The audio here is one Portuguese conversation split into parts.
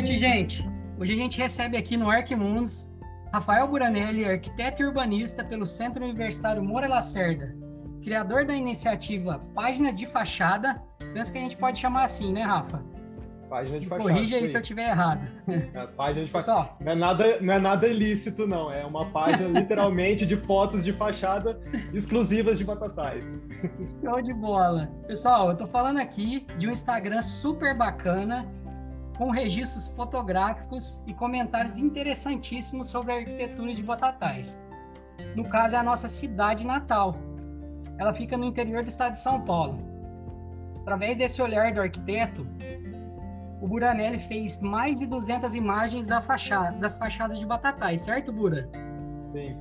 noite, gente. Hoje a gente recebe aqui no Arquimundos Rafael Buranelli, arquiteto e urbanista pelo Centro Universitário Moura Lacerda, criador da iniciativa Página de Fachada. Penso que a gente pode chamar assim, né, Rafa? Página de fachada. Corrija aí se eu estiver errado. É, página de fachada. Não é, nada, não é nada ilícito, não. É uma página literalmente de fotos de fachada exclusivas de Batatais. Show de bola. Pessoal, eu tô falando aqui de um Instagram super bacana, com registros fotográficos e comentários interessantíssimos sobre a arquitetura de Batatais. No caso, é a nossa cidade natal. Ela fica no interior do estado de São Paulo. Através desse olhar do arquiteto, o Buranelli fez mais de 200 imagens da fachada, das fachadas de Batatais, certo, Bura? Sim.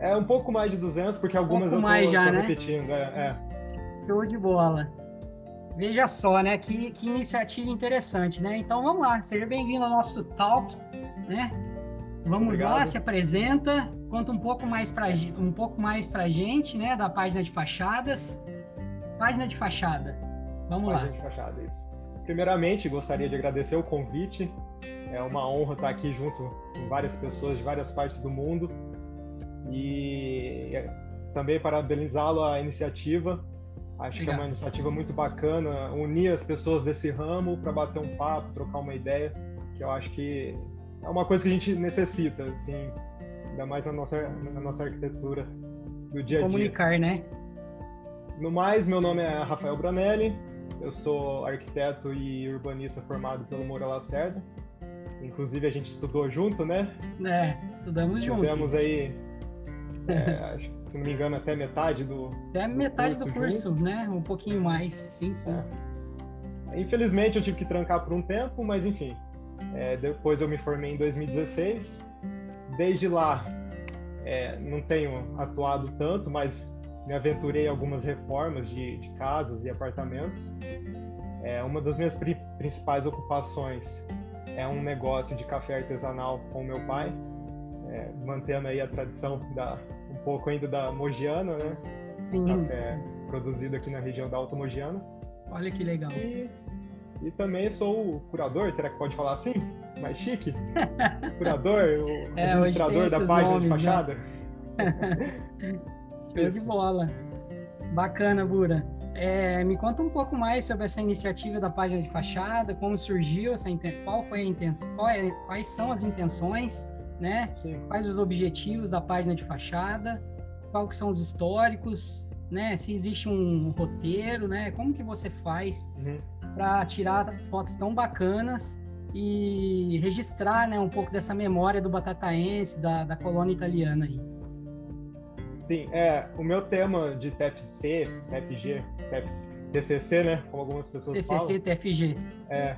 É um pouco mais de 200, porque algumas um eu tô, mais já, tô né? repetindo. É, é. Show de bola. Veja só, né? Que, que iniciativa interessante, né? Então vamos lá, seja bem-vindo ao nosso talk, né? Vamos Obrigado. lá, se apresenta, conta um pouco mais para um pouco mais para gente, né? Da página de fachadas. Página de fachada. Vamos página lá. de fachada, isso. Primeiramente, gostaria de agradecer o convite. É uma honra estar aqui junto com várias pessoas de várias partes do mundo. E também parabenizá-lo a iniciativa. Acho Obrigado. que é uma iniciativa muito bacana, unir as pessoas desse ramo para bater um papo, trocar uma ideia, que eu acho que é uma coisa que a gente necessita, assim, ainda mais na nossa, na nossa arquitetura do dia a dia. Comunicar, né? No mais, meu nome é Rafael Branelli, eu sou arquiteto e urbanista formado pelo Moura Lacerda. Inclusive a gente estudou junto, né? É, estudamos juntos. Fizemos aí, é, acho, se não me engano, até metade do. Até metade do curso, do curso né? Um pouquinho mais, sim, sim. É. Infelizmente eu tive que trancar por um tempo, mas enfim. É, depois eu me formei em 2016. Desde lá, é, não tenho atuado tanto, mas me aventurei em algumas reformas de, de casas e apartamentos. É, uma das minhas pri principais ocupações é um negócio de café artesanal com meu pai, é, mantendo aí a tradição da um pouco ainda da Mogiana, né? Sim. Café produzido aqui na região da Alta Mogiana. Olha que legal. E, e também sou o curador, será que pode falar assim? Mais chique? curador, o é, administrador da página nomes, de né? fachada. Né? Show de bola. Bacana, Bura. É, me conta um pouco mais sobre essa iniciativa da página de fachada, como surgiu essa qual foi a intenção, é, quais são as intenções, né? Quais os objetivos da página de fachada, quais são os históricos, né? Se existe um roteiro, né? Como que você faz uhum. para tirar fotos tão bacanas e registrar, né, um pouco dessa memória do batataense, da, da colônia italiana aí? Sim, é, o meu tema de TFC, TFG, TCC, né, como algumas pessoas TCC, falam. TCC, TFG. É,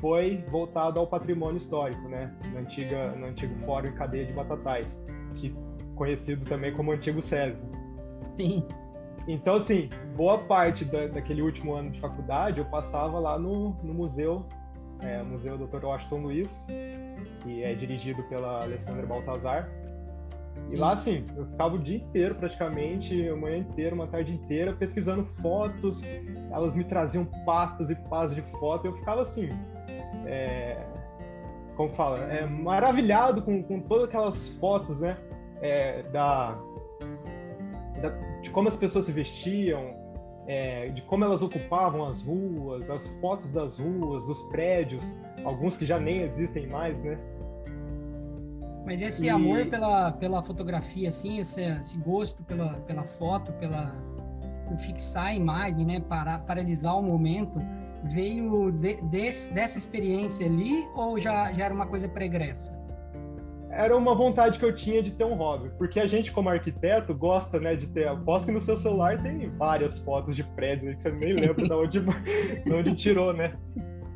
foi voltado ao patrimônio histórico, né, no, antiga, no antigo Fórum e Cadeia de Batatais, que conhecido também como Antigo SESI. Sim. Então, assim, boa parte da, daquele último ano de faculdade eu passava lá no, no museu, é, Museu Dr. Washington Luiz, que é dirigido pela Alessandra Baltazar, e lá, assim, eu ficava o dia inteiro, praticamente, a manhã inteira, uma tarde inteira, pesquisando fotos. Elas me traziam pastas e pastas de foto. E eu ficava assim, é... como fala, é, maravilhado com, com todas aquelas fotos, né? É, da, da, de como as pessoas se vestiam, é, de como elas ocupavam as ruas, as fotos das ruas, dos prédios, alguns que já nem existem mais, né? Mas esse e... amor pela, pela fotografia, assim, esse, esse gosto pela, pela foto, pela por fixar a imagem, né, para, paralisar o momento, veio de, desse, dessa experiência ali ou já, já era uma coisa pregressa? Era uma vontade que eu tinha de ter um hobby, porque a gente como arquiteto gosta, né, de ter, aposto que no seu celular tem várias fotos de prédios que você nem lembra de onde, de onde tirou, né?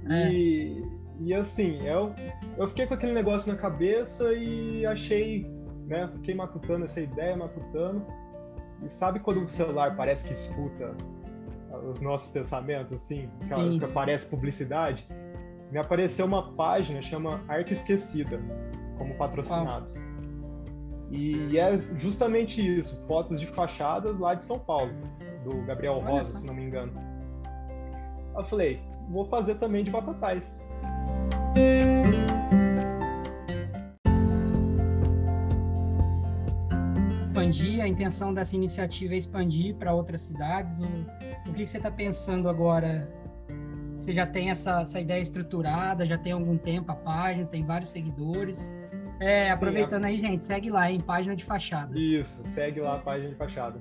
É. E, e assim, eu, eu fiquei com aquele negócio na cabeça e achei, né? Fiquei matutando essa ideia, matutando. E sabe quando o celular parece que escuta os nossos pensamentos, assim? Que, que aparece publicidade? Me apareceu uma página, chama Arte Esquecida, como patrocinados. Ah. E é justamente isso, fotos de fachadas lá de São Paulo, do Gabriel Rosa, se não me engano. Eu falei, vou fazer também de Batatais. Expandir, a intenção dessa iniciativa é expandir para outras cidades. O, o que, que você está pensando agora você já tem essa, essa ideia estruturada, já tem algum tempo a página, tem vários seguidores. É, Sim, aproveitando a... aí, gente, segue lá em página de fachada. Isso, segue lá a página de fachada.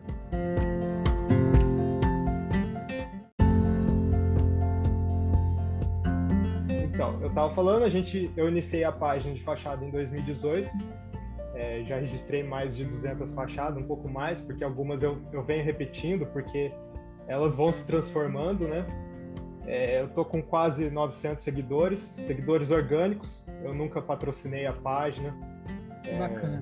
Então, eu estava falando, a gente, eu iniciei a página de fachada em 2018. É, já registrei mais de 200 fachadas, um pouco mais, porque algumas eu, eu venho repetindo, porque elas vão se transformando, né? É, eu tô com quase 900 seguidores, seguidores orgânicos. Eu nunca patrocinei a página. É, Bacana.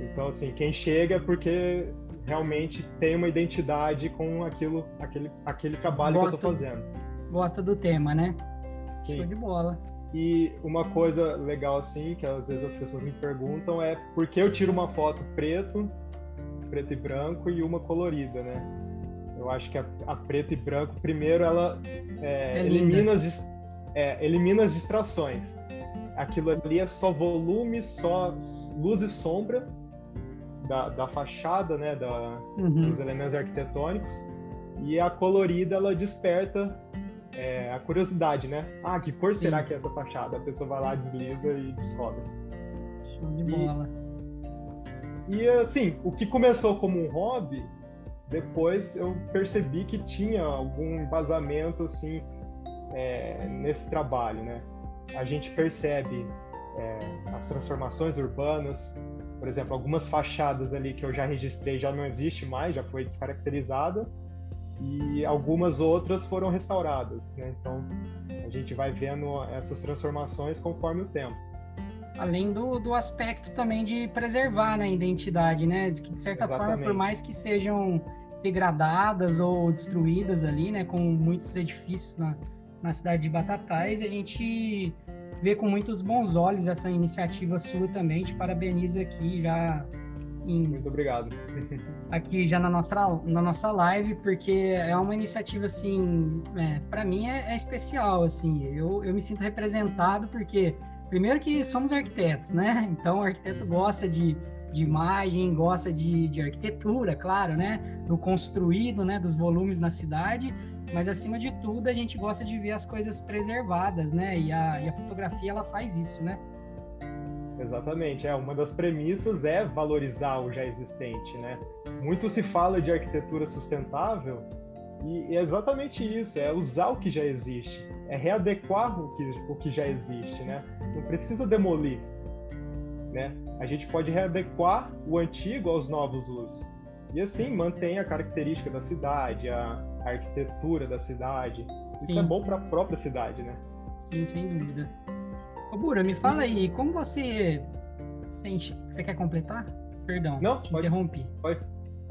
Então, assim, quem chega é porque realmente tem uma identidade com aquilo, aquele, aquele trabalho gosta, que eu tô fazendo. Gosta do tema, né? Sim. Show de bola. E uma coisa legal, assim, que às vezes as pessoas me perguntam é por que eu tiro uma foto preto, preto e branco e uma colorida, né? Eu acho que a, a preto e branco, primeiro, ela é, é elimina, as, é, elimina as distrações. Aquilo ali é só volume, só luz e sombra da, da fachada, né, da, uhum. dos elementos arquitetônicos. E a colorida, ela desperta é, a curiosidade, né? Ah, que cor será Sim. que é essa fachada? A pessoa vai lá, desliza e descobre. Show de bola. E, e assim, o que começou como um hobby depois eu percebi que tinha algum embasamento assim é, nesse trabalho, né? A gente percebe é, as transformações urbanas, por exemplo, algumas fachadas ali que eu já registrei já não existe mais, já foi descaracterizada e algumas outras foram restauradas, né? Então a gente vai vendo essas transformações conforme o tempo. Além do, do aspecto também de preservar né, a identidade, né? De que, de certa Exatamente. forma, por mais que sejam degradadas ou destruídas ali, né? Com muitos edifícios na, na cidade de Batatais, a gente vê com muitos bons olhos essa iniciativa sua também. Te parabenizo aqui já. Em, Muito obrigado. aqui já na nossa, na nossa live, porque é uma iniciativa assim, é, para mim é, é, especial, assim. Eu, eu me sinto representado porque primeiro que somos arquitetos, né? Então o arquiteto gosta de, de imagem, gosta de, de arquitetura, claro, né? Do construído, né? Dos volumes na cidade, mas acima de tudo a gente gosta de ver as coisas preservadas, né? E a, e a fotografia ela faz isso, né? Exatamente, é uma das premissas é valorizar o já existente, né? Muito se fala de arquitetura sustentável e é exatamente isso, é usar o que já existe, é readequar o que, o que já existe, né? Não precisa demolir, né? A gente pode readequar o antigo aos novos usos. E assim mantém a característica da cidade, a, arquitetura da cidade. Isso Sim. é bom para a própria cidade, né? Sim, sem dúvida. Ô Bura, me fala aí, como você sente? Você quer completar? Perdão, Não, te pode, interrompi. Pode.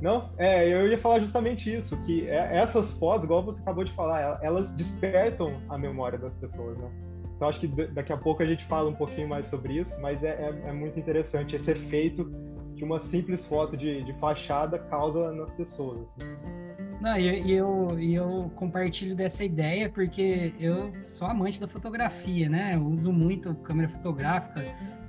Não, é, eu ia falar justamente isso, que é, essas fotos, igual você acabou de falar, elas despertam a memória das pessoas, né? Então acho que daqui a pouco a gente fala um pouquinho mais sobre isso, mas é, é, é muito interessante esse efeito que uma simples foto de, de fachada causa nas pessoas. Assim. Não, e eu, e eu compartilho dessa ideia porque eu sou amante da fotografia, né? Eu uso muito câmera fotográfica,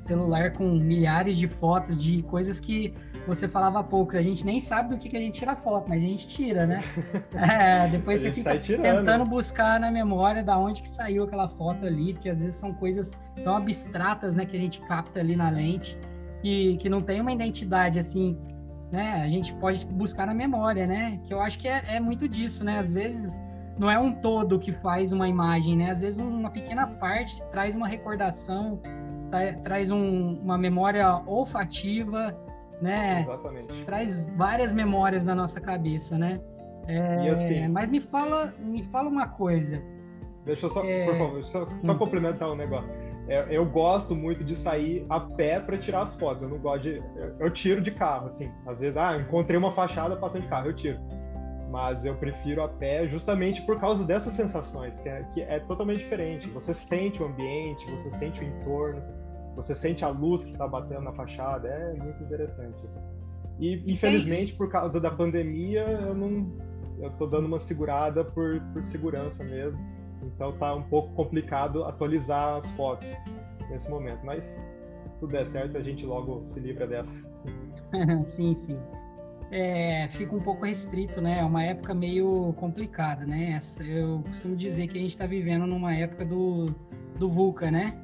celular com milhares de fotos de coisas que você falava há pouco. A gente nem sabe do que, que a gente tira foto, mas a gente tira, né? É, depois você fica tentando buscar na memória da onde que saiu aquela foto ali, porque às vezes são coisas tão abstratas, né, que a gente capta ali na lente, que, que não tem uma identidade assim né? A gente pode buscar na memória, né? Que eu acho que é, é muito disso, né? Às vezes não é um todo que faz uma imagem, né? Às vezes uma pequena parte traz uma recordação, tra traz um, uma memória olfativa, né? Exatamente. Traz várias memórias na nossa cabeça, né? É, assim, mas me fala, me fala uma coisa. Deixa eu só, é... por favor, só, só hum. complementar um negócio. É, eu gosto muito de sair a pé para tirar as fotos. Eu não gosto de. Eu, eu, tiro de carro, assim. Às vezes, ah, encontrei uma fachada passando de carro, eu tiro. Mas eu prefiro a pé justamente por causa dessas sensações, que é, que é totalmente diferente. Você sente o ambiente, você sente o entorno, você sente a luz que está batendo na fachada. É muito interessante isso. E, infelizmente, por causa da pandemia, eu não. Eu tô dando uma segurada por, por segurança mesmo Então tá um pouco complicado atualizar as fotos nesse momento, mas se tudo der certo a gente logo se livra dessa. sim, sim. É, fica um pouco restrito, né? É uma época meio complicada, né? Eu costumo dizer que a gente está vivendo numa época do, do VUCA, né?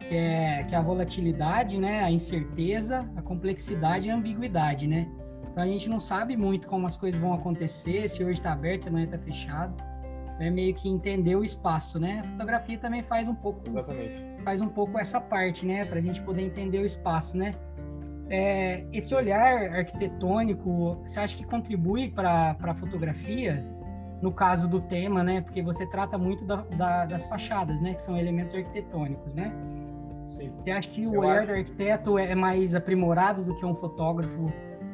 Que é, que é a volatilidade, né? A incerteza, a complexidade e a ambiguidade, né? Então a gente não sabe muito como as coisas vão acontecer, se hoje está aberto, se amanhã está fechado. É meio que entender o espaço, né? A fotografia também faz um pouco, Exatamente. faz um pouco essa parte, né? Para a gente poder entender o espaço, né? É, esse olhar arquitetônico, você acha que contribui para a fotografia? No caso do tema, né? Porque você trata muito da, da, das fachadas, né? Que são elementos arquitetônicos, né? Sim. Você acha que o olhar acho... do arquiteto é mais aprimorado do que um fotógrafo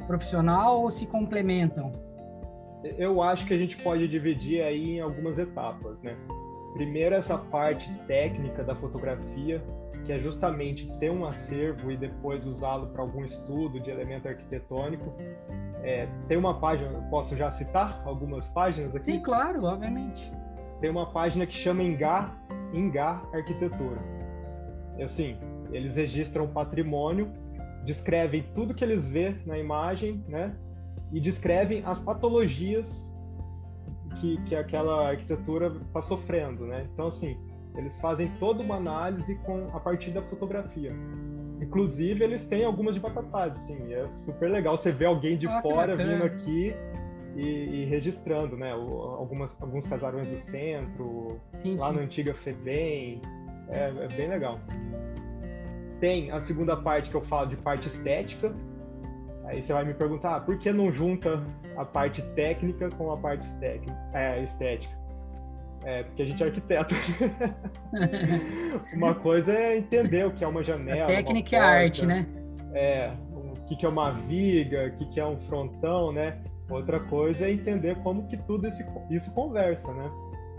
profissional ou se complementam? Eu acho que a gente pode dividir aí em algumas etapas, né? Primeiro essa parte técnica da fotografia, que é justamente ter um acervo e depois usá-lo para algum estudo de elemento arquitetônico. É, tem uma página, posso já citar algumas páginas aqui? Sim, claro, obviamente. Tem uma página que chama Engar, Engar Arquitetura. E assim, eles registram patrimônio, descrevem tudo que eles vê na imagem, né? E descrevem as patologias que, que aquela arquitetura está sofrendo, né? Então, assim, eles fazem toda uma análise com a partir da fotografia. Inclusive, eles têm algumas de batatas, sim. É super legal você ver alguém de ah, fora vindo aqui e, e, registrando, né? O, algumas, alguns casarões do centro, sim, lá sim. na antiga FEBEM. É, é bem legal. Tem a segunda parte que eu falo de parte estética. Aí você vai me perguntar, ah, por que não junta a parte técnica com a parte é, estética? É, porque a gente é arquiteto. uma coisa é entender o que é uma janela. A técnica é arte, né? É, o que é uma viga, o que é um frontão, né? Outra coisa é entender como que tudo esse, isso conversa, né?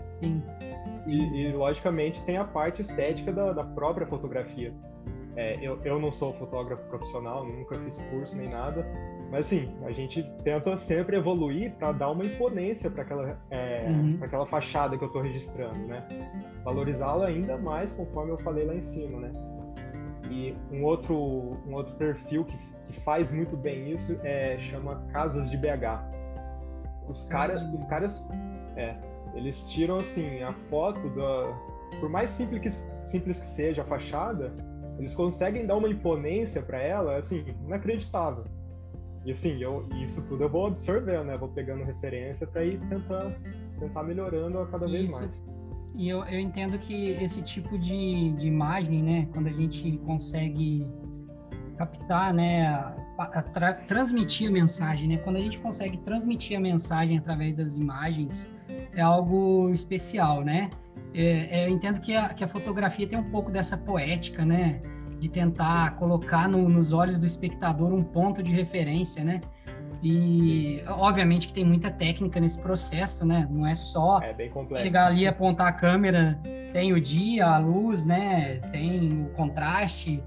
Sim. sim. E, e, logicamente, tem a parte estética da, da própria fotografia. É, eu, eu não sou fotógrafo profissional, nunca fiz curso nem nada, mas assim, a gente tenta sempre evoluir para dar uma imponência para aquela, é, uhum. aquela fachada que eu estou registrando, né? Valorizá-la ainda mais, conforme eu falei lá em cima, né? E um outro, um outro perfil que, que faz muito bem isso é chama Casas de BH. Os caras, os caras, é, eles tiram assim a foto da, por mais simples que, simples que seja a fachada, eles conseguem dar uma imponência para ela, assim, inacreditável. E assim, eu, isso tudo eu vou absorvendo, né? Vou pegando referência para ir tentar, tentar melhorando a cada vez mais. E eu, eu entendo que esse tipo de, de imagem, né? Quando a gente consegue captar, né? A, a tra, transmitir a mensagem, né? Quando a gente consegue transmitir a mensagem através das imagens, é algo especial, né? É, é, eu entendo que a, que a fotografia tem um pouco dessa poética, né? De tentar colocar no, nos olhos do espectador um ponto de referência, né? E obviamente que tem muita técnica nesse processo, né? Não é só é chegar ali, apontar a câmera, tem o dia, a luz, né? Tem o contraste,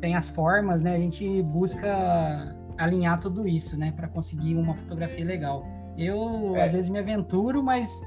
tem as formas, né? A gente busca alinhar tudo isso, né? Para conseguir uma fotografia legal. Eu é. às vezes me aventuro, mas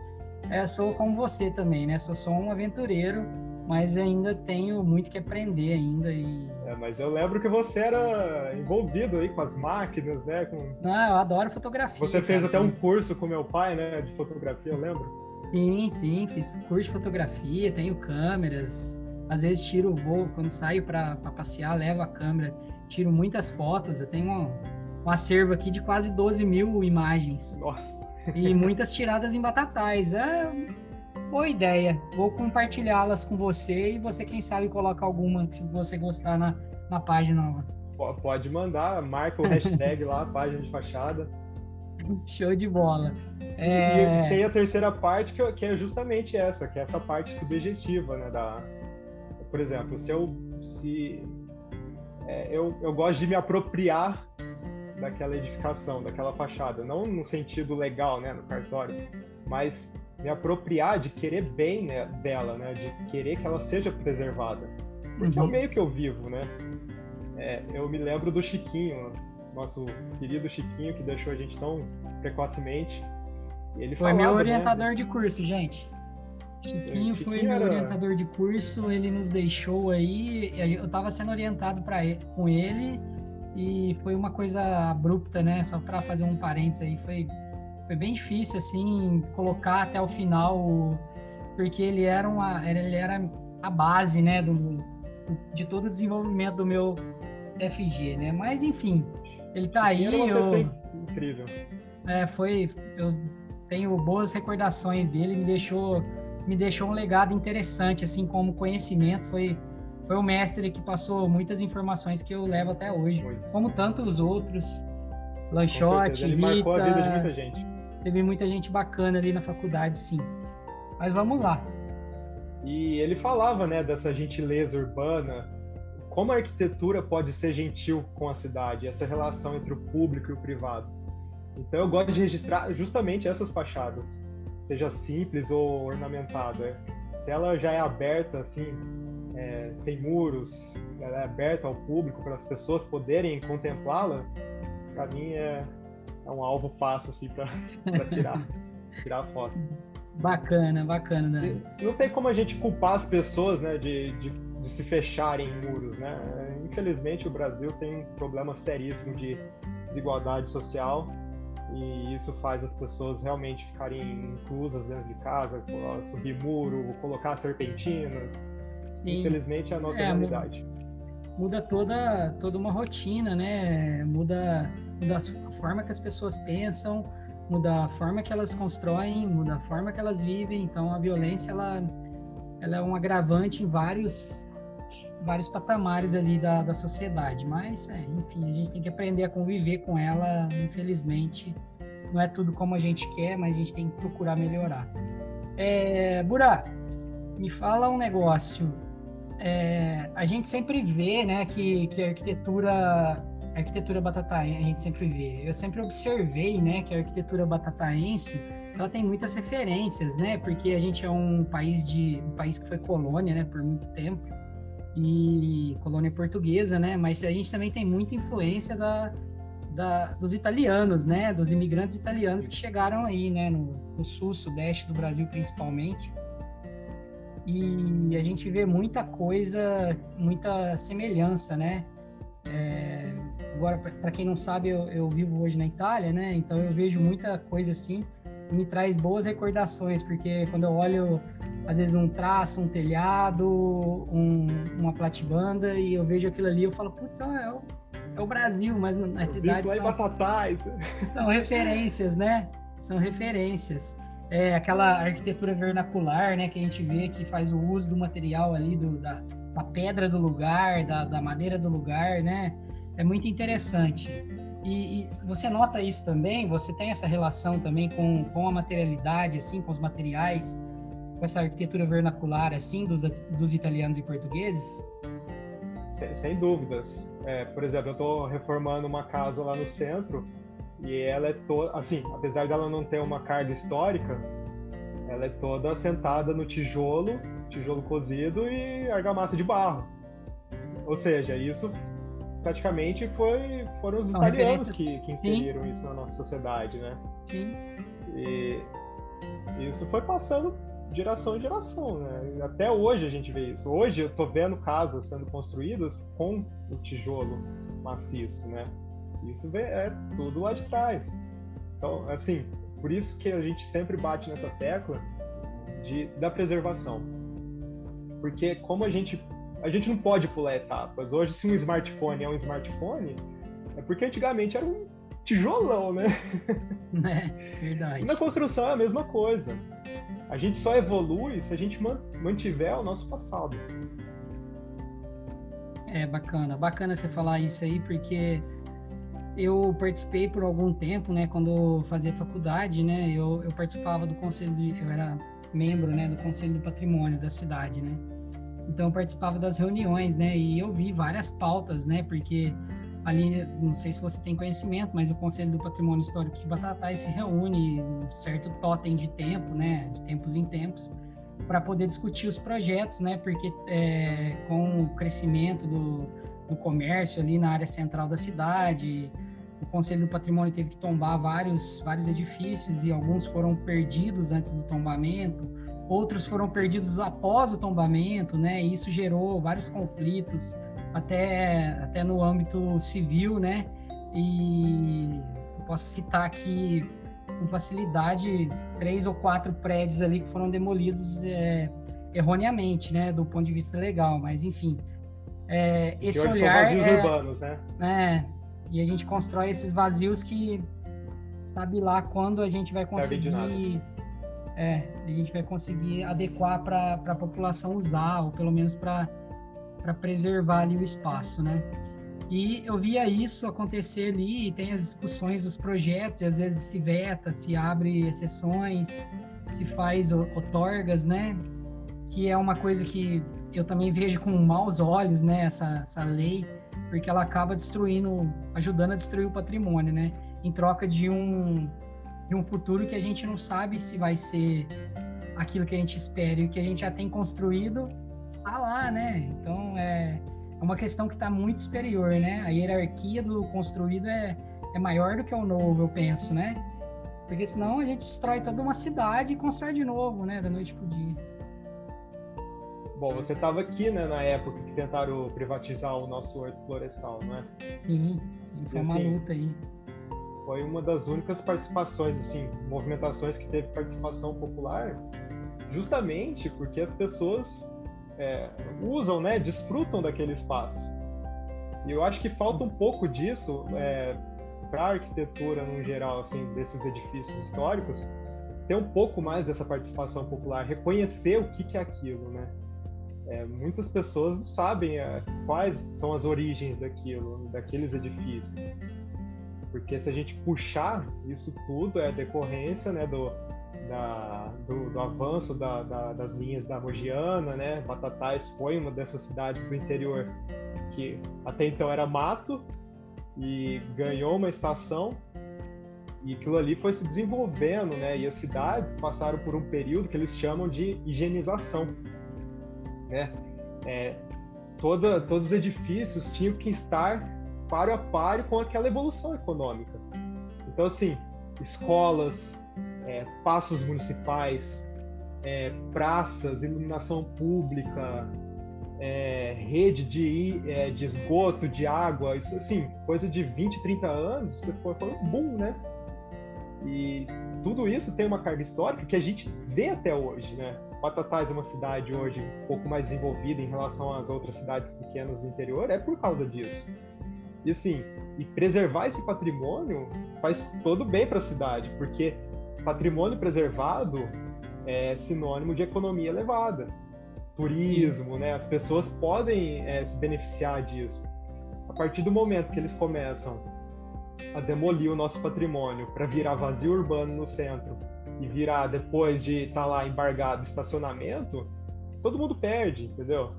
é, sou como você também, né? Sou só um aventureiro mas ainda tenho muito que aprender ainda e é, mas eu lembro que você era envolvido aí com as máquinas, né? Com... Não, eu adoro fotografia. Você fez até um curso com meu pai, né? De fotografia, eu lembro. Sim, sim, fiz curso de fotografia, tenho câmeras. Às vezes tiro voo, quando saio para passear, levo a câmera, tiro muitas fotos. Eu tenho um, um acervo aqui de quase 12 mil imagens. Nossa! E muitas tiradas em batatais. É Boa ideia. Vou compartilhá-las com você e você, quem sabe, coloca alguma se você gostar na, na página nova. Pode mandar, marca o hashtag lá, página de fachada. Show de bola. É... E tem a terceira parte que, que, é justamente essa, que é essa parte subjetiva, né? Da, por exemplo, se eu se é, eu, eu gosto de me apropriar daquela edificação, daquela fachada, não no sentido legal, né, no cartório, mas me apropriar de querer bem né, dela, né? De querer que ela seja preservada. Porque uhum. é o uhum. meio que eu vivo, né? É, eu me lembro do Chiquinho, nosso querido Chiquinho, que deixou a gente tão precocemente. Ele Foi falava, meu né, orientador né, de curso, gente. Chiquinho foi meu era... orientador de curso, ele nos deixou aí, eu estava sendo orientado para com ele e foi uma coisa abrupta, né? Só para fazer um parênteses aí, foi, foi bem difícil assim colocar até o final, porque ele era uma, ele era a base, né, do, de todo o desenvolvimento do meu FG, né? Mas enfim, ele tá aí. Uma eu, incrível. É, foi, eu tenho boas recordações dele, me deixou me deixou um legado interessante, assim como conhecimento. Foi, foi o mestre que passou muitas informações que eu levo até hoje, como tantos outros. Lanchote, Ele Rita, marcou a vida de muita gente. Teve muita gente bacana ali na faculdade, sim. Mas vamos lá. E ele falava, né, dessa gentileza urbana, como a arquitetura pode ser gentil com a cidade, essa relação entre o público e o privado. Então eu gosto de registrar justamente essas fachadas seja simples ou ornamentada. Se ela já é aberta, assim, é, sem muros, ela é aberta ao público para as pessoas poderem contemplá-la, para mim é, é, um alvo fácil assim para tirar, tirar foto. Bacana, bacana. Né? Não tem como a gente culpar as pessoas, né, de, de, de se fecharem em muros, né? Infelizmente o Brasil tem um problema seríssimo de desigualdade social e isso faz as pessoas realmente ficarem inclusas dentro de casa, subir muro, colocar serpentinas. Sim. Infelizmente é a nossa é, realidade. Muda toda, toda uma rotina, né? Muda, muda a forma que as pessoas pensam, muda a forma que elas constroem, muda a forma que elas vivem. Então a violência ela, ela é um agravante em vários vários patamares ali da, da sociedade. Mas, é, enfim, a gente tem que aprender a conviver com ela, infelizmente. Não é tudo como a gente quer, mas a gente tem que procurar melhorar. É, Burá, me fala um negócio. É, a gente sempre vê né, que, que a arquitetura a arquitetura batataense, a gente sempre vê. Eu sempre observei, né, que a arquitetura batataense, ela tem muitas referências, né, porque a gente é um país de um país que foi colônia, né, por muito tempo e colônia portuguesa, né? Mas a gente também tem muita influência da, da, dos italianos, né? Dos imigrantes italianos que chegaram aí, né? No, no, sul, sudeste do Brasil, principalmente. E a gente vê muita coisa, muita semelhança, né? É, agora, para quem não sabe, eu, eu, vivo hoje na Itália, né? Então eu vejo muita coisa assim, me traz boas recordações, porque quando eu olho às vezes um traço, um telhado, um, uma platibanda, e eu vejo aquilo ali, eu falo, putz, é o, é o Brasil, mas na realidade são, batatais. são referências, né? São referências. É aquela arquitetura vernacular, né, que a gente vê que faz o uso do material ali, do, da, da pedra do lugar, da, da madeira do lugar, né? É muito interessante. E, e, você nota isso também? Você tem essa relação também com, com a materialidade, assim, com os materiais? com essa arquitetura vernacular assim dos, dos italianos e portugueses? Sem, sem dúvidas. É, por exemplo, eu estou reformando uma casa lá no centro e ela é toda, assim, apesar dela não ter uma carga histórica, ela é toda assentada no tijolo, tijolo cozido e argamassa de barro. Ou seja, isso praticamente foi, foram os São italianos que, que inseriram Sim. isso na nossa sociedade, né? Sim. E isso foi passando geração em geração, né? Até hoje a gente vê isso. Hoje eu tô vendo casas sendo construídas com o tijolo maciço, né? Isso é tudo lá de trás. Então, assim, por isso que a gente sempre bate nessa tecla de, da preservação. Porque como a gente a gente não pode pular etapas. Hoje, se um smartphone é um smartphone, é porque antigamente era um tijolão, né? É, verdade. Na construção é a mesma coisa. A gente só evolui se a gente mantiver o nosso passado. É bacana, bacana você falar isso aí, porque eu participei por algum tempo, né, quando fazia faculdade, né, eu, eu participava do conselho de, eu era membro, né, do conselho do patrimônio da cidade, né. Então eu participava das reuniões, né, e eu vi várias pautas, né, porque ali, não sei se você tem conhecimento, mas o Conselho do Patrimônio Histórico de Batatais se reúne um certo totem de tempo, né, de tempos em tempos, para poder discutir os projetos, né, porque é, com o crescimento do, do comércio ali na área central da cidade, o Conselho do Patrimônio teve que tombar vários, vários edifícios e alguns foram perdidos antes do tombamento, outros foram perdidos após o tombamento, né? E isso gerou vários conflitos, até, até no âmbito civil, né? E posso citar aqui com facilidade três ou quatro prédios ali que foram demolidos é, erroneamente, né? Do ponto de vista legal, mas enfim. É, esse olhar são vazios é, urbanos, né? É, e a gente constrói esses vazios que sabe lá quando a gente vai conseguir é, a gente vai conseguir adequar para a população usar, ou pelo menos para preservar ali o espaço, né? E eu via isso acontecer ali, e tem as discussões dos projetos, e às vezes se veta, se abre exceções, se faz outorgas, né? Que é uma coisa que eu também vejo com maus olhos, né? Essa, essa lei, porque ela acaba destruindo, ajudando a destruir o patrimônio, né? Em troca de um, de um futuro que a gente não sabe se vai ser aquilo que a gente espera e o que a gente já tem construído está lá, né? Então é, é uma questão que está muito superior, né? A hierarquia do construído é, é maior do que o novo, eu penso, né? Porque senão a gente destrói toda uma cidade e constrói de novo, né? Da noite pro dia. Bom, você estava aqui, né, na época que tentaram privatizar o nosso horto florestal, não é? Sim, sim foi uma assim, luta aí foi uma das únicas participações, assim, movimentações que teve participação popular, justamente porque as pessoas é, usam, né, desfrutam daquele espaço. E eu acho que falta um pouco disso é, para a arquitetura no geral, assim, desses edifícios históricos, ter um pouco mais dessa participação popular, reconhecer o que, que é aquilo, né? É, muitas pessoas não sabem é, quais são as origens daquilo, daqueles edifícios porque se a gente puxar isso tudo é decorrência né, do, da, do, do avanço da, da, das linhas da Mogiana, né? Batatais foi uma dessas cidades do interior que até então era mato e ganhou uma estação e aquilo ali foi se desenvolvendo, né? E as cidades passaram por um período que eles chamam de higienização, né? É, toda, todos os edifícios tinham que estar páreo a páreo com aquela evolução econômica. Então, assim, escolas, é, passos municipais, é, praças, iluminação pública, é, rede de, é, de esgoto, de água, isso assim, coisa de 20, 30 anos, foi, foi um boom, né? E tudo isso tem uma carga histórica que a gente vê até hoje, né? Batatais é uma cidade hoje um pouco mais desenvolvida em relação às outras cidades pequenas do interior, é por causa disso. E assim, e preservar esse patrimônio faz todo bem para a cidade, porque patrimônio preservado é sinônimo de economia elevada. Turismo, né? As pessoas podem é, se beneficiar disso. A partir do momento que eles começam a demolir o nosso patrimônio para virar vazio urbano no centro e virar depois de estar tá lá embargado estacionamento, todo mundo perde, entendeu?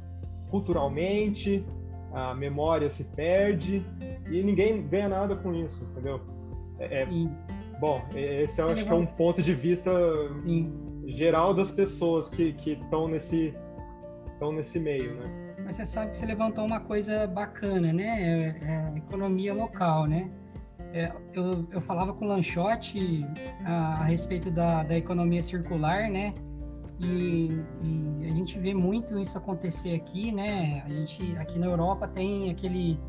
Culturalmente, a memória se perde e ninguém ganha nada com isso, entendeu? É, é bom, esse eu acho que é um ponto de vista geral das pessoas que estão nesse, estão nesse meio, né? Mas você sabe que você levantou uma coisa bacana, né? É, é economia local, né? É, eu, eu falava com o Lanchotti a, a respeito da, da economia circular, né? E, e, a gente vê muito isso acontecer aqui, né? A gente aqui na Europa tem aquele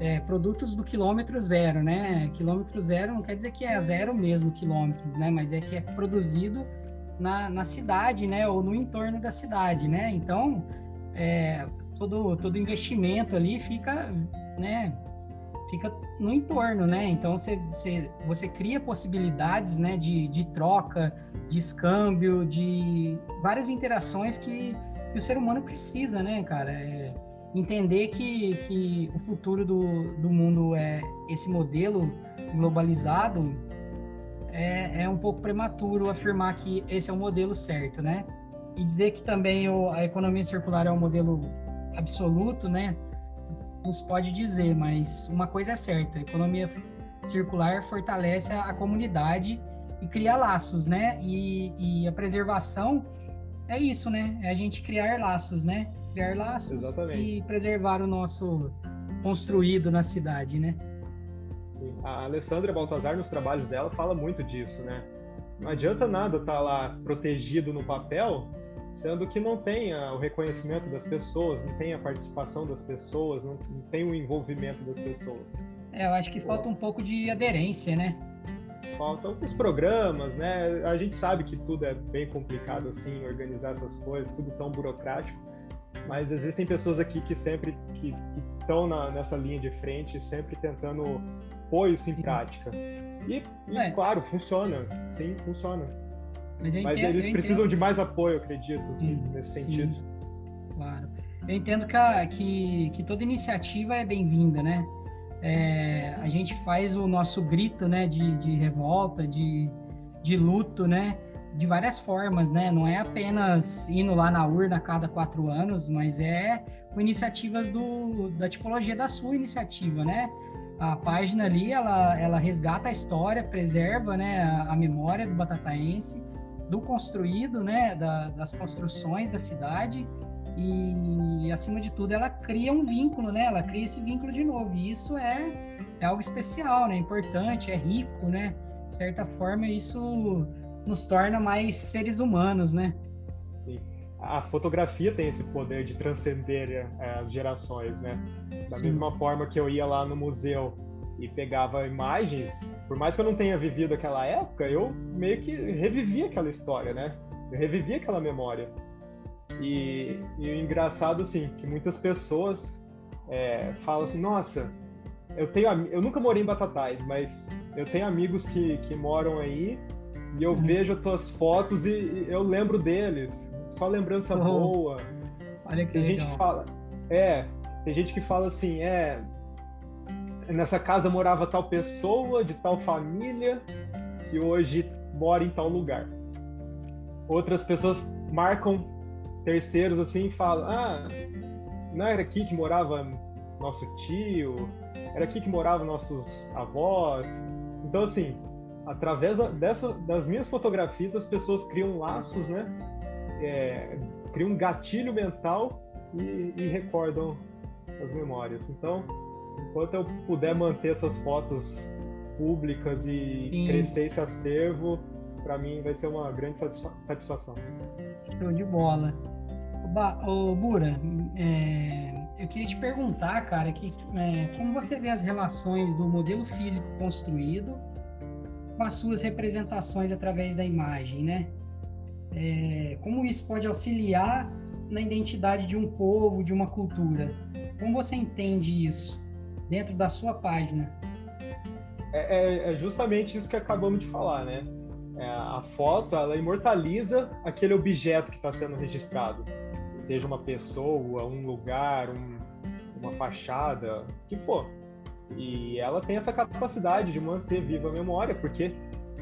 é, produtos do quilômetro zero, né? Quilômetro zero não quer dizer que é zero mesmo quilômetros, né? Mas é que é produzido na, na cidade, né? Ou no entorno da cidade, né? Então, é, todo todo investimento ali fica, né? Fica no entorno, né? Então você, você, você cria possibilidades né, de, de troca, de escâmbio, de várias interações que, que o ser humano precisa, né, cara? É entender que, que o futuro do, do mundo é esse modelo globalizado é, é um pouco prematuro afirmar que esse é o modelo certo, né? E dizer que também o, a economia circular é um modelo absoluto, né? Nos pode dizer, mas uma coisa é certa: a economia circular fortalece a, a comunidade e cria laços, né? E, e, a preservação é isso, né? É a gente criar laços, né? Criar laços Exatamente. e preservar o nosso construído na cidade, né? Sim. A Alessandra Baltazar, nos trabalhos dela, fala muito disso, né? Não adianta nada estar tá lá protegido no papel sendo que não tem o reconhecimento das pessoas, não tem a participação das pessoas, não, não tem o envolvimento das pessoas. É, eu acho que falta um pouco de aderência, né? Faltam os programas, né? A gente sabe que tudo é bem complicado assim, organizar essas coisas, tudo tão burocrático, mas existem pessoas aqui que sempre que estão nessa linha de frente, sempre tentando pôr isso em prática. E, e é. claro, funciona, sim, funciona. Mas, Mas entendo, eles precisam de mais apoio, acredito, sim, nesse sentido. Sim. Claro. Eu entendo que, a, que, que toda iniciativa é bem-vinda, né? É, a gente faz o nosso grito, né, de, de revolta, de, de luto, né, de várias formas, né? Não é apenas indo lá na urna a cada quatro anos, mas é com iniciativas do, da tipologia da sua iniciativa, né? A página ali, ela, ela resgata a história, preserva, né, a, a memória do batataense, do construído, né, da, das construções da cidade e, acima de tudo, ela cria um vínculo, né? Ela cria esse vínculo de novo. E isso é, é algo especial, né? Importante, é rico, né? De certa forma, isso nos torna mais seres humanos, né? Sim. A fotografia tem esse poder de transcender é, as gerações, né? Da Sim. mesma forma que eu ia lá no museu e pegava imagens, por mais que eu não tenha vivido aquela época, eu meio que revivia aquela história, né? Eu revivia aquela memória. E, e o engraçado, assim, que muitas pessoas é, falam assim, nossa, eu tenho eu nunca morei em Batatais, mas eu tenho amigos que, que moram aí e eu uhum. vejo as tuas fotos e, e, eu lembro deles. Só lembrança uhum. boa. Olha que tem legal. gente que fala, é, tem gente que fala assim, é, nessa casa morava tal pessoa de tal família que hoje mora em tal lugar. Outras pessoas marcam terceiros assim falam: ah, não era aqui que morava nosso tio, era aqui que moravam nossos avós. Então, assim, através dessa, das minhas fotografias, as pessoas criam laços, né? É, criam um gatilho mental e, e recordam as memórias. Então, enquanto eu puder manter essas fotos públicas e Sim. crescer esse acervo, para mim vai ser uma grande satisfação. Show de bola. Ô, Bura, é, eu queria te perguntar, cara, que, é, como você vê as relações do modelo físico construído com as suas representações através da imagem, né? É, como isso pode auxiliar na identidade de um povo, de uma cultura? Como você entende isso dentro da sua página? É, é, é justamente isso que acabamos de falar, né? É, a foto, ela imortaliza aquele objeto que está sendo registrado seja uma pessoa, um lugar, um, uma fachada, que for. E ela tem essa capacidade de manter viva a memória, porque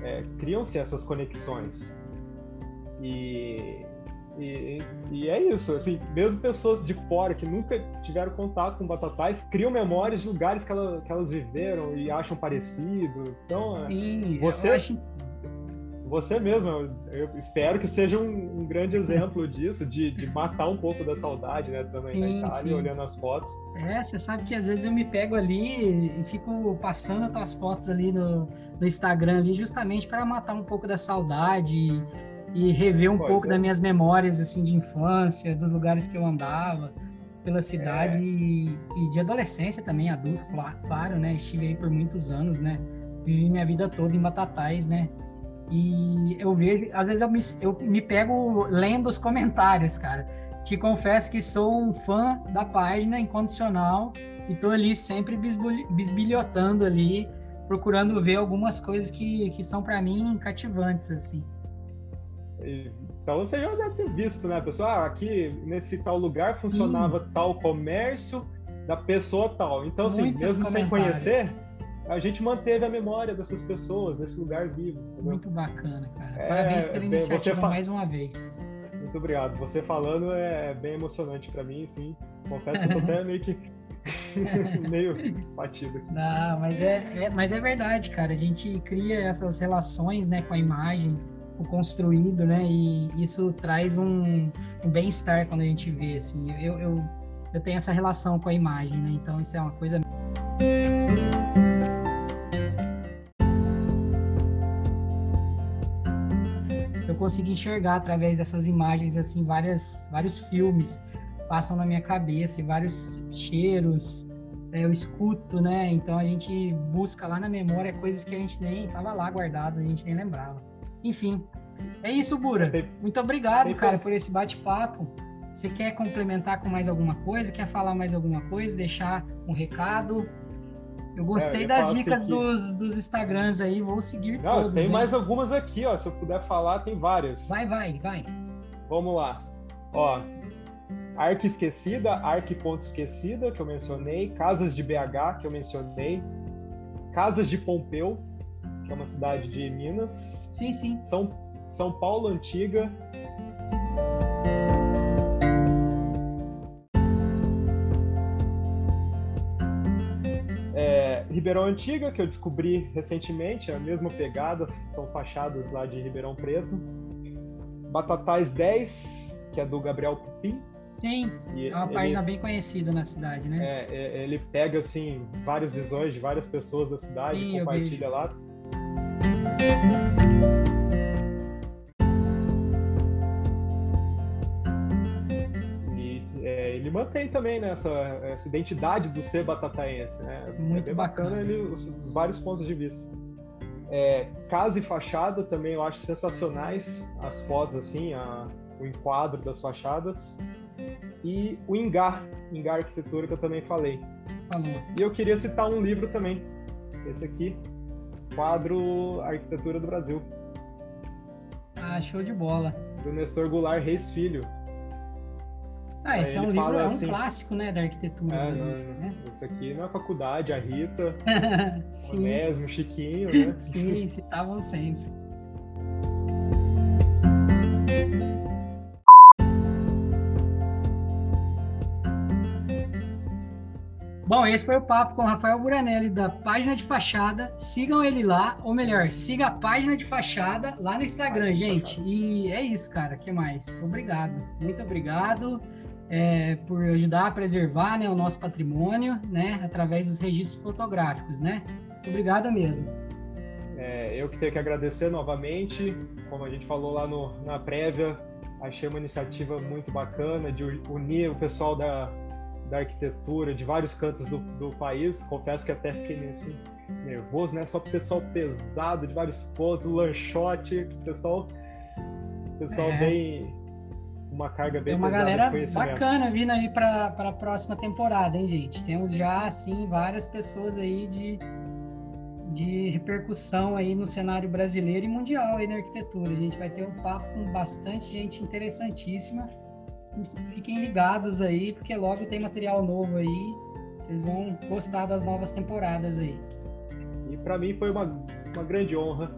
é, criam-se essas conexões. E, e, e, é isso, assim, mesmo pessoas de fora que nunca tiveram contato com batatais criam memórias de lugares que, ela, que elas viveram e acham parecido. Então, Sim, você, acho, você mesmo, eu espero que seja um, um grande exemplo disso, de, de, matar um pouco da saudade, né? Também sim, na Itália, sim. olhando as fotos. É, você sabe que às vezes eu me pego ali e fico passando as tuas fotos ali no, no Instagram ali, justamente para matar um pouco da saudade e, rever um pois pouco é. das minhas memórias assim de infância, dos lugares que eu andava pela cidade é. e, e, de adolescência também, adulto, claro, né? Estive aí por muitos anos, né? Vivi minha vida toda em Batatais, né? E eu vejo, às vezes eu me, eu me pego lendo os comentários, cara. Te confesso que sou um fã da página incondicional e tô ali sempre bisbilhotando ali, procurando ver algumas coisas que, que são para mim cativantes, assim. Então você já deve ter visto, né, pessoal? Ah, aqui nesse tal lugar funcionava Sim. tal comércio da pessoa tal. Então, assim, mesmo sem conhecer, a gente manteve a memória dessas pessoas, desse lugar vivo. Entendeu? Muito bacana, cara. É, Parabéns pela iniciativa fa... mais uma vez. Muito obrigado. Você falando é bem emocionante para mim, sim. Confesso que eu tô até meio que meio batido. Aqui. Não, mas é, é, mas é verdade, cara. A gente cria essas relações, né, com a imagem, construído, né, e isso traz um, um bem-estar quando a gente vê, assim. Eu, eu, eu tenho essa relação com a imagem, né, então isso é uma coisa consigo enxergar através dessas imagens, assim, várias, vários filmes passam na minha cabeça e vários cheiros, é, eu escuto, né? Então a gente busca lá na memória coisas que a gente nem tava lá guardado, a gente nem lembrava. Enfim, é isso, Bura. Muito obrigado, cara, por esse bate-papo. Você quer complementar com mais alguma coisa? Quer falar mais alguma coisa? Deixar um recado? Eu gostei é, eu das dicas assim dos, dos Instagrams aí, vou seguir Não, todos. Tem hein? mais algumas aqui, ó. Se eu puder falar, tem várias. Vai, vai, vai. Vamos lá. Ó, Arque Esquecida, Arque Ponto Esquecida, que eu mencionei, Casas de BH, que eu mencionei, Casas de Pompeu, que é uma cidade de Minas. Sim, sim. São, São Paulo Antiga. É, Ribeirão Antiga, que eu descobri recentemente, é a mesma pegada, são fachadas lá de Ribeirão Preto. Batatais 10, que é do Gabriel Pupim. Sim, e é uma ele, página bem conhecida na cidade, né? É, é, ele pega, assim, várias visões de várias pessoas da cidade Sim, e compartilha lá. Mantém também né, essa, essa, identidade do ser batataense, né? É Muito é bacana, bacana ele, os, os, vários pontos de vista. É, casa e fachada também eu acho sensacionais as fotos assim, a, o enquadro das fachadas e o Engar, Engar Arquitetura, que eu também falei. Falou. E eu queria citar um livro também, esse aqui, Quadro Arquitetura do Brasil. Ah, show de bola. Do Nestor Goulart Reis Filho. Ah, esse é um livro, é um assim, clássico, né, da arquitetura. É, Brasil, não, né? Esse aqui na faculdade, a Rita, Sim. o Onésimo, o Chiquinho, né? Sim, citavam sempre. Bom, esse foi o papo com o Rafael Buranelli da página de fachada. Sigam ele lá, ou melhor, siga a página de fachada lá no Instagram, gente. E é isso, cara. que mais? Obrigado. Muito obrigado é, por ajudar a preservar né, o nosso patrimônio, né, através dos registros fotográficos, né? Obrigado mesmo. É, eu que tenho que agradecer novamente. Como a gente falou lá no, na prévia, achei uma iniciativa muito bacana de unir o pessoal da da arquitetura de vários cantos do, do país. Confesso que até fiquei assim, nervoso, né? Só pessoal pesado de vários pontos, lanchote, pessoal, pessoal é. bem uma carga bem Tem uma galera bacana vindo aí para a próxima temporada, hein, gente? Temos já assim várias pessoas aí de de repercussão aí no cenário brasileiro e mundial aí na arquitetura. A gente vai ter um papo com bastante gente interessantíssima fiquem ligados aí, porque logo tem material novo aí. Vocês vão gostar das novas temporadas aí. E para mim foi uma, uma grande honra.